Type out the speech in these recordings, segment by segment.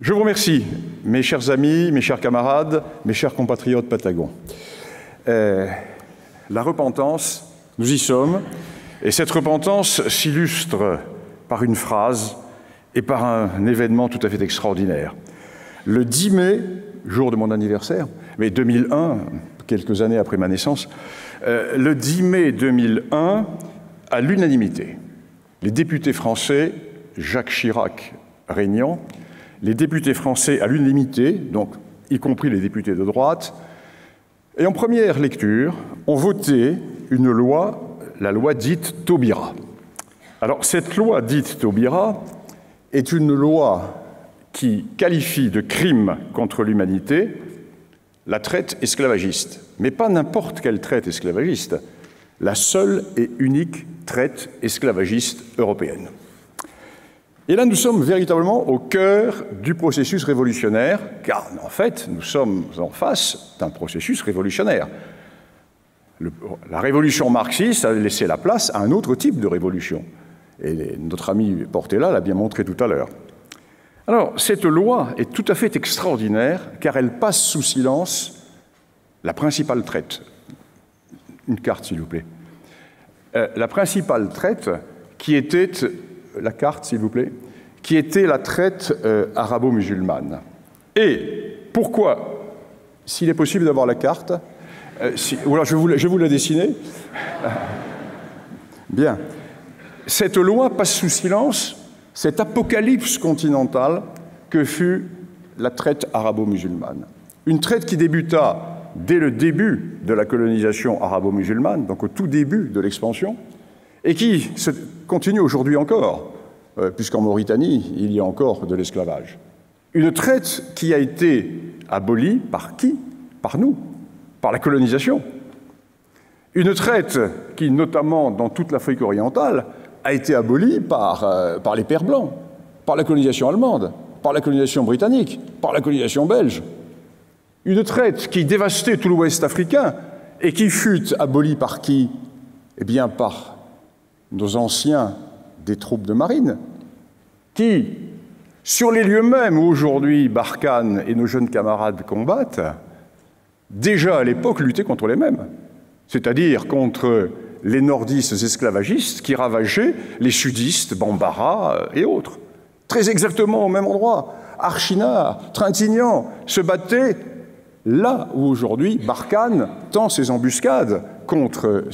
Je vous remercie, mes chers amis, mes chers camarades, mes chers compatriotes patagons. Euh, la repentance, nous y sommes, et cette repentance s'illustre par une phrase et par un événement tout à fait extraordinaire. Le 10 mai, jour de mon anniversaire, mais 2001, quelques années après ma naissance, euh, le 10 mai 2001, à l'unanimité, les députés français, Jacques Chirac régnant, les députés français à l'unanimité, donc y compris les députés de droite, et en première lecture, ont voté une loi, la loi dite Taubira. Alors cette loi dite Taubira est une loi qui qualifie de crime contre l'humanité la traite esclavagiste, mais pas n'importe quelle traite esclavagiste, la seule et unique traite esclavagiste européenne. Et là, nous sommes véritablement au cœur du processus révolutionnaire, car en fait, nous sommes en face d'un processus révolutionnaire. la révolution marxiste a laissé la place à un autre type de révolution. Et notre ami Portela l'a bien montré tout à l'heure. Alors, cette loi est tout à fait extraordinaire, car elle passe sous silence la principale traite. Une carte, s'il vous plaît. Euh, la principale traite qui était la carte, s'il vous plaît, qui était la traite euh, arabo-musulmane. Et pourquoi, s'il est possible d'avoir la carte, euh, ou alors je vous, vous la dessiner Bien. Cette loi passe sous silence cette apocalypse continentale que fut la traite arabo-musulmane. Une traite qui débuta dès le début de la colonisation arabo-musulmane, donc au tout début de l'expansion, et qui se continue aujourd'hui encore, euh, puisqu'en Mauritanie, il y a encore de l'esclavage. Une traite qui a été abolie par qui? Par nous, par la colonisation. Une traite qui, notamment dans toute l'Afrique orientale, a été abolie par, euh, par les Pères blancs, par la colonisation allemande, par la colonisation britannique, par la colonisation belge. Une traite qui dévastait tout l'Ouest africain et qui fut abolie par qui? Eh bien, par nos anciens des troupes de marine, qui, sur les lieux mêmes où aujourd'hui Barkhane et nos jeunes camarades combattent, déjà à l'époque luttaient contre les mêmes, c'est-à-dire contre les nordistes esclavagistes qui ravageaient les sudistes, Bambara euh, et autres. Très exactement au même endroit. Archinard, Trintignant se battaient là où aujourd'hui Barkhane tend ses embuscades contre,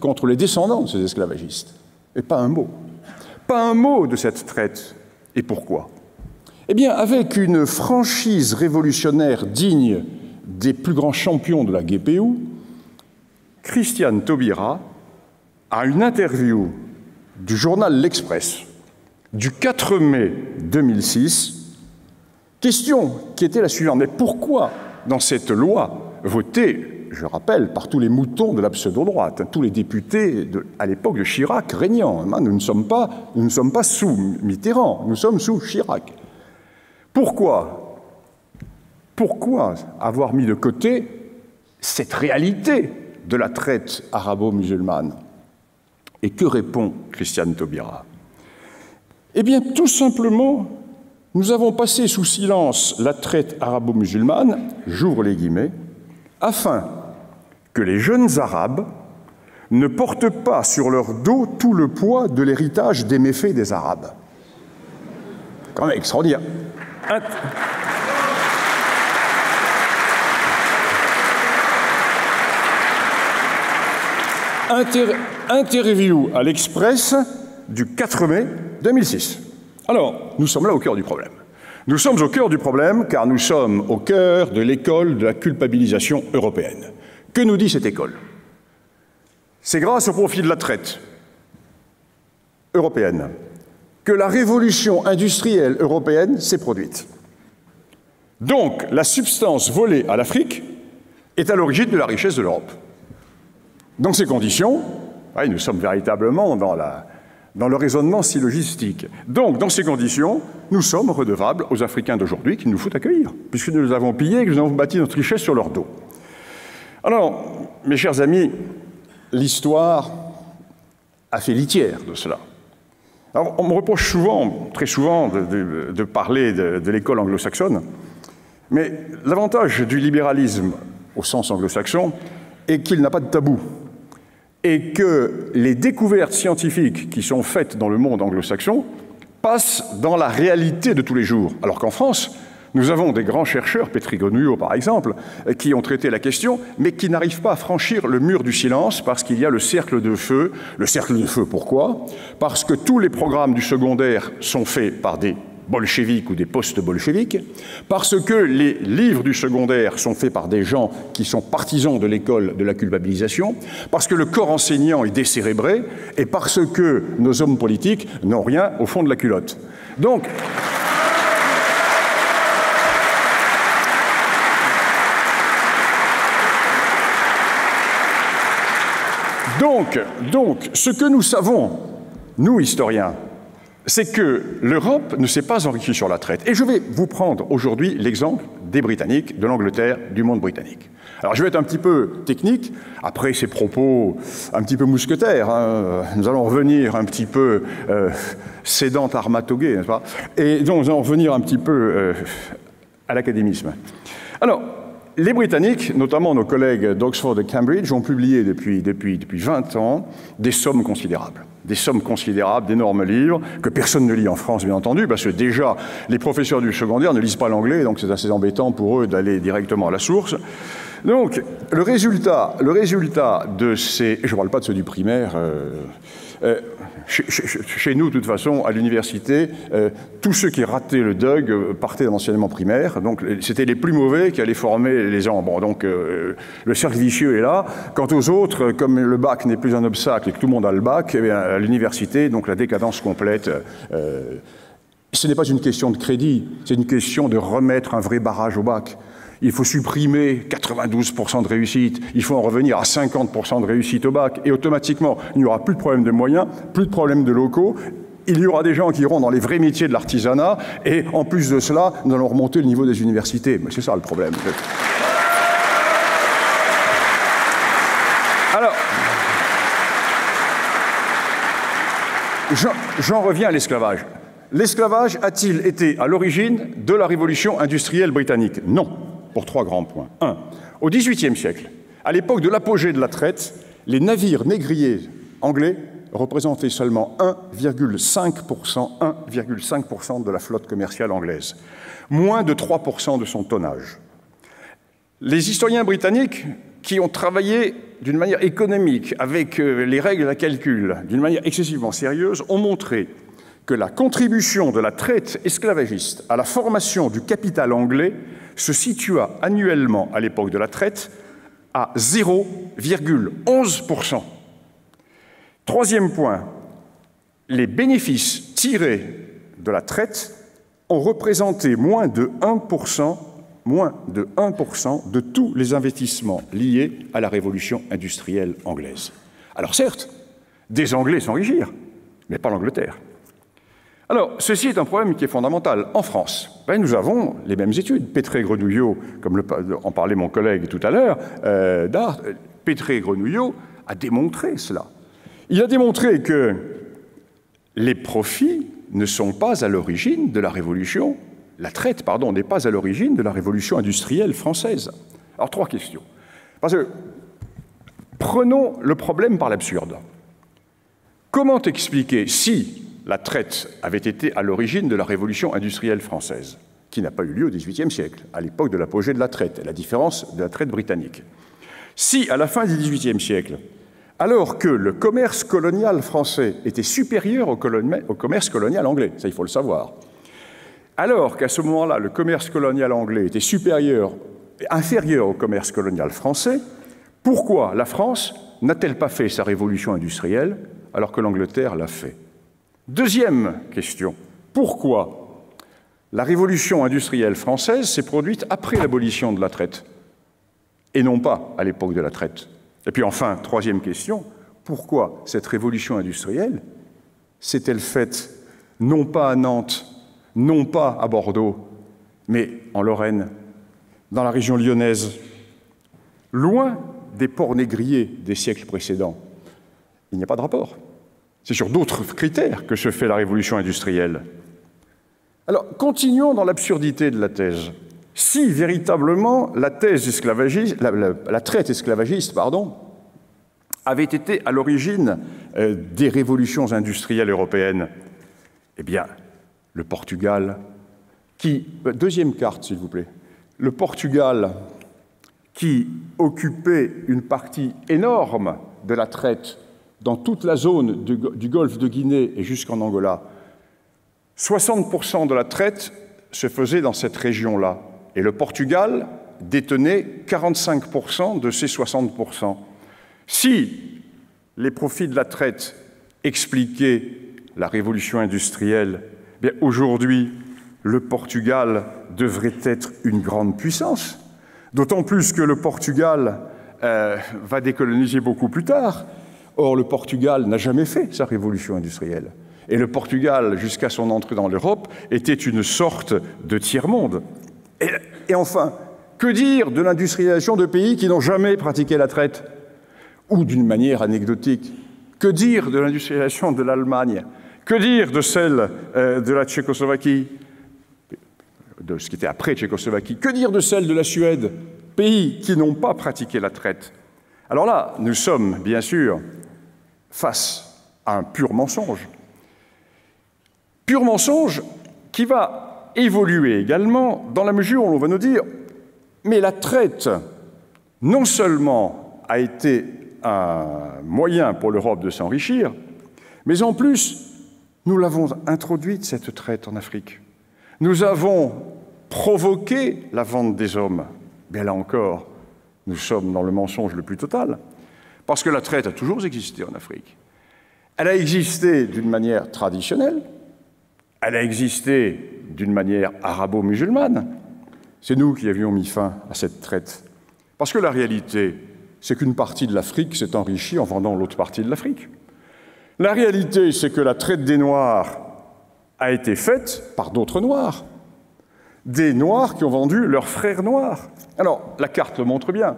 contre les descendants de ces esclavagistes. Et pas un mot. Pas un mot de cette traite. Et pourquoi? Eh bien, avec une franchise révolutionnaire digne des plus grands champions de la GPU, Christiane Taubira, à une interview du journal L'Express du 4 mai 2006, question qui était la suivante. Mais pourquoi, dans cette loi votée je rappelle, par tous les moutons de la pseudo-droite, hein, tous les députés à l'époque de Chirac régnant. Hein, nous ne, sommes pas, nous ne sommes pas sous Mitterrand, nous sommes sous Chirac. Pourquoi Pourquoi avoir mis de côté cette réalité de la traite arabo-musulmane? Et que répond Christiane Taubira? Eh bien, tout simplement, nous avons passé sous silence la traite arabo-musulmane, j'ouvre les guillemets, afin que les jeunes Arabes ne portent pas sur leur dos tout le poids de l'héritage des méfaits des Arabes. Quand même extraordinaire. interview à l'Express du 4 mai 2006. Alors, nous sommes là au cœur du problème. Nous sommes au cœur du problème car nous sommes au cœur de l'école de la culpabilisation européenne. Que nous dit cette école? C'est grâce au profit de la traite européenne que la révolution industrielle européenne s'est produite. Donc, la substance volée à l'Afrique est à l'origine de la richesse de l'Europe. Dans ces conditions, nous sommes véritablement dans, le raisonnement syllogistique. Donc, dans ces conditions, nous sommes redevables aux Africains d'aujourd'hui qu'il nous faut accueillir, puisque nous les avons pillés et que nous avons bâti notre richesse sur leur dos. Alors, mes chers amis, l'histoire a fait litière de cela. Alors, on me reproche souvent, très souvent, de, parler de, l'école anglo-saxonne, mais l'avantage du libéralisme au sens anglo-saxon est qu'il n'a pas de tabou et que les découvertes scientifiques qui sont faites dans le monde anglo-saxon passent dans la réalité de tous les jours, alors qu'en France, nous avons des grands chercheurs, Petri Grenouillot par exemple, qui ont traité la question, mais qui n'arrivent pas à franchir le mur du silence parce qu'il y a le cercle de feu. Le cercle de feu, pourquoi? Parce que tous les programmes du secondaire sont faits par des bolcheviques ou des post-bolcheviques, parce que les livres du secondaire sont faits par des gens qui sont partisans de l'école de la culpabilisation, parce que le corps enseignant est décérébré, et parce que nos hommes politiques n'ont rien au fond de la culotte. Donc, Donc, ce que nous savons, nous historiens, c'est que l'Europe ne s'est pas enrichie sur la traite. Et je vais vous prendre aujourd'hui l'exemple des Britanniques, de l'Angleterre, du monde britannique. Alors je vais être un petit peu technique, après ces propos un petit peu mousquetaires, hein. nous allons revenir un petit peu euh, sédant armatogué, n'est-ce pas? Et donc nous allons revenir un petit peu euh, à l'académisme. Alors, les Britanniques, notamment nos collègues d'Oxford et Cambridge, ont publié depuis, depuis, depuis 20 ans des sommes considérables des sommes considérables, d'énormes livres, que personne ne lit en France, bien entendu, parce que déjà, les professeurs du secondaire ne lisent pas l'anglais, donc c'est assez embêtant pour eux d'aller directement à la source. Donc, le résultat, le résultat de ces... Je ne parle pas de ceux du primaire. Euh, euh, chez, nous, de toute façon, à l'université, euh, tous ceux qui rataient le DUG partaient dans primaire. Donc, c'était les plus mauvais qui allaient former les gens. Bon, donc, le cercle vicieux est là. Quant aux autres, comme le bac n'est plus un obstacle et que tout le monde a le bac, eh l'université, donc la décadence complète. ce n'est pas une question de crédit, c'est une question de remettre un vrai barrage au bac il faut supprimer 92% de réussite, il faut en revenir à 50% de réussite au bac, et automatiquement, il n'y aura plus de problème de moyens, plus de problèmes de locaux, il y aura des gens qui iront dans les vrais métiers de l'artisanat, et en plus de cela, nous allons remonter le niveau des universités. Mais c'est ça le problème. Alors, j'en reviens à l'esclavage. L'esclavage a-t-il été à l'origine de la révolution industrielle britannique? Non pour trois grands points. Un, au XVIIIe siècle, à l'époque de l'apogée de la traite, les navires négriers anglais représentaient seulement 1,5%, 1,5% de la flotte commerciale anglaise, moins de 3% de son tonnage. Les historiens britanniques qui ont travaillé d'une manière économique, avec euh, les règles à calcul, d'une manière excessivement sérieuse, ont montré que la contribution de la traite esclavagiste à la formation du capital anglais se situa annuellement à l'époque de la traite à 0,11%. Troisième point, les bénéfices tirés de la traite ont représenté moins de 1%, moins de 1% de tous les investissements liés à la révolution industrielle anglaise. Alors certes, des Anglais s'enrichirent, mais pas l'Angleterre. Alors, ceci est un problème qui est fondamental. En France, ben, nous avons les mêmes études. Pétré-Grenouillot, comme en parlait mon collègue tout à l'heure, euh, d'art, Pétré-Grenouillot a démontré cela. Il a démontré que les profits ne sont pas à l'origine de la révolution, la traite, pardon, n'est pas à l'origine de la révolution industrielle française. Alors, trois questions. Prenons le problème par l'absurde. Comment expliquer si la traite avait été à l'origine de la révolution industrielle française, qui n'a pas eu lieu au XVIIIe siècle, à l'époque de l'apogée de la traite, la différence de la traite britannique? Si, à la fin du XVIIIe siècle, alors que le commerce colonial français était supérieur au, commerce colonial anglais, ça il faut le savoir, alors qu'à ce moment-là, le commerce colonial anglais était supérieur, inférieur au commerce colonial français, pourquoi la France n'a-t-elle pas fait sa révolution industrielle alors que l'Angleterre l'a fait? Deuxième question, pourquoi la révolution industrielle française s'est produite après l'abolition de la traite et non pas à l'époque de la traite? Et puis enfin, troisième question, pourquoi cette révolution industrielle s'est-elle faite non pas à Nantes, non pas à Bordeaux, mais en Lorraine, dans la région lyonnaise, loin des ports négriers des siècles précédents Il n'y a pas de rapport. C'est sur d'autres critères que se fait la révolution industrielle. Alors, continuons dans l'absurdité de la thèse. Si véritablement la thèse esclavagiste, la, traite esclavagiste, pardon, avait été à l'origine euh, des révolutions industrielles européennes, eh bien, le Portugal, qui euh, deuxième carte, s'il vous plaît, le Portugal, qui occupait une partie énorme de la traite dans toute la zone du, du golfe de Guinée et jusqu'en Angola, 60% de la traite se faisait dans cette région-là. Et le Portugal détenait 45% de ces 60%. Si les profits de la traite expliquaient la révolution industrielle, aujourd'hui, le Portugal devrait être une grande puissance. D'autant plus que le Portugal euh, va décoloniser beaucoup plus tard. Or, le Portugal n'a jamais fait sa révolution industrielle. Et le Portugal, jusqu'à son entrée dans l'Europe, était une sorte de tiers-monde. Et, enfin, que dire de l'industrialisation de pays qui n'ont jamais pratiqué la traite? Ou d'une manière anecdotique, que dire de l'industrialisation de l'Allemagne? Que dire de celle euh, de la Tchécoslovaquie? De ce qui était après Tchécoslovaquie Que dire de celle de la Suède? Pays qui n'ont pas pratiqué la traite. Alors là, nous sommes, bien sûr, face à un pur mensonge. Pur mensonge qui va évoluer également dans la mesure où on va nous dire mais la traite, non seulement a été un moyen pour l'Europe de s'enrichir, mais en plus, nous l'avons introduite, cette traite en Afrique. Nous avons provoqué la vente des hommes. Mais là encore, nous sommes dans le mensonge le plus total, parce que la traite a toujours existé en Afrique. Elle a existé d'une manière traditionnelle, elle a existé d'une manière arabo-musulmane. C'est nous qui avions mis fin à cette traite. Parce que la réalité, c'est qu'une partie de l'Afrique s'est enrichie en vendant l'autre partie de l'Afrique. La réalité, c'est que la traite des Noirs a été faite par d'autres Noirs. Des Noirs qui ont vendu leurs frères noirs. Alors, la carte le montre bien.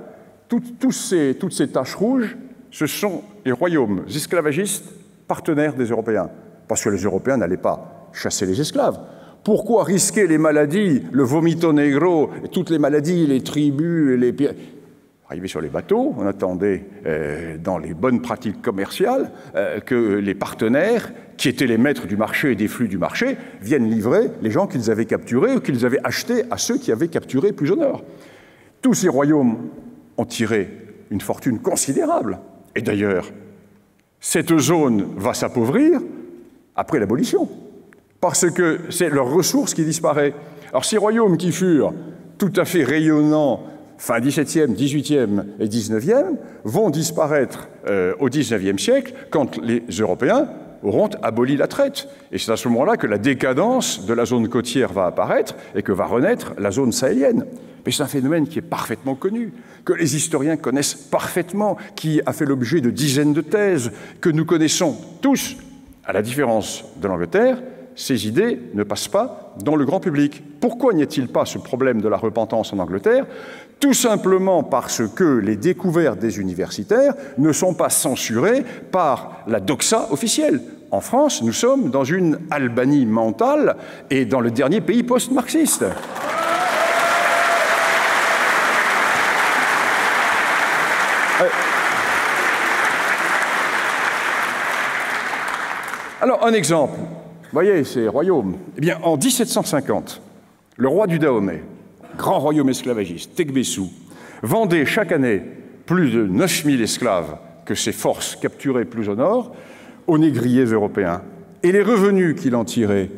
toutes ces taches rouges, ce sont les royaumes esclavagistes partenaires des Européens. Parce que les Européens n'allaient pas chasser les esclaves. Pourquoi risquer les maladies, le vomito negro, toutes les maladies, les tribus, les Arrivé sur les bateaux, on attendait euh, dans les bonnes pratiques commerciales euh, que les partenaires, qui étaient les maîtres du marché et des flux du marché, viennent livrer les gens qu'ils avaient capturés ou qu'ils avaient achetés à ceux qui avaient capturé plus au nord. Tous ces royaumes ont tiré une fortune considérable. Et d'ailleurs, cette zone va s'appauvrir après l'abolition parce que c'est leur ressource qui disparaît. Alors ces royaumes qui furent tout à fait rayonnants fin 17e, 18e et 19e vont disparaître euh, au 19e siècle quand les Européens auront aboli la traite. Et c'est à ce moment-là que la décadence de la zone côtière va apparaître et que va renaître la zone sahélienne. Mais c'est un phénomène qui est parfaitement connu, que les historiens connaissent parfaitement, qui a fait l'objet de dizaines de thèses, que nous connaissons tous, à la différence de l'Angleterre, ces idées ne passent pas dans le grand public. Pourquoi n'y a-t-il pas ce problème de la repentance en Angleterre? Tout simplement parce que les découvertes des universitaires ne sont pas censurées par la doxa officielle. En France, nous sommes dans une Albanie mentale et dans le dernier pays post-marxiste. Alors, un exemple voyez, ces royaumes. Eh bien, en 1750, le roi du Dahomey, grand royaume esclavagiste, Tegbessou, vendait chaque année plus de 9000 esclaves que ses forces capturaient plus au nord aux négriers européens. Et les revenus qu'il en tirait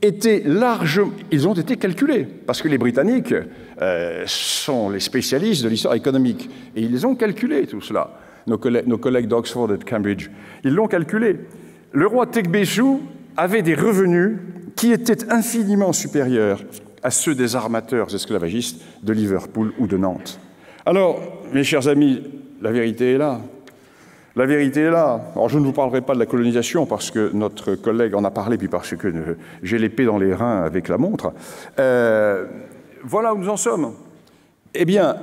étaient largement, ils ont été calculés, parce que les Britanniques euh, sont les spécialistes de l'histoire économique, et ils ont calculé tout cela. Nos collègues, d'Oxford et de Cambridge, ils l'ont calculé. Le roi Tegbessou avaient des revenus qui étaient infiniment supérieurs à ceux des armateurs esclavagistes de Liverpool ou de Nantes. Alors, mes chers amis, la vérité est là. La vérité est là. Alors, je ne vous parlerai pas de la colonisation parce que notre collègue en a parlé, puis parce que j'ai l'épée dans les reins avec la montre. Euh, voilà où nous en sommes. Eh bien,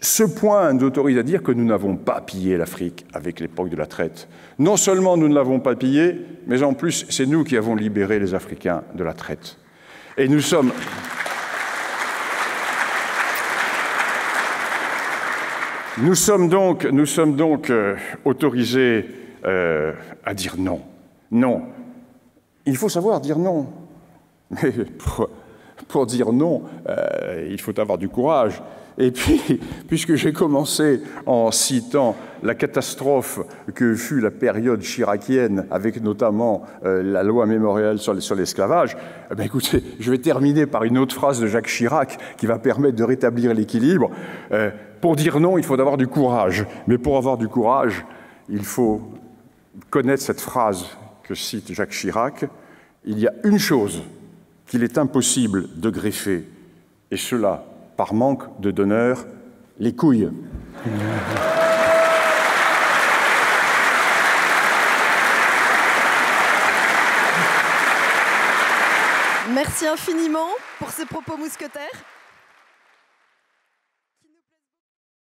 ce point nous autorise à dire que nous n'avons pas pillé l'Afrique avec l'époque de la traite. Non seulement nous ne l'avons pas pillé, mais en plus, c'est nous qui avons libéré les Africains de la traite. Et nous sommes. Nous sommes donc, nous sommes donc euh, autorisés euh, à dire non. Non. Il faut savoir dire non. Mais pour, pour dire non, euh, il faut avoir du courage. Et puis, puisque j'ai commencé en citant la catastrophe que fut la période chiracienne, avec notamment euh, la loi mémorielle sur l'esclavage, eh ben écoutez, je vais terminer par une autre phrase de Jacques Chirac qui va permettre de rétablir l'équilibre. Euh, pour dire non, il faut avoir du courage. Mais pour avoir du courage, il faut connaître cette phrase que cite Jacques Chirac. Il y a une chose qu'il est impossible de greffer, et cela par manque de donneurs, les couilles. Merci infiniment pour ces propos mousquetaires.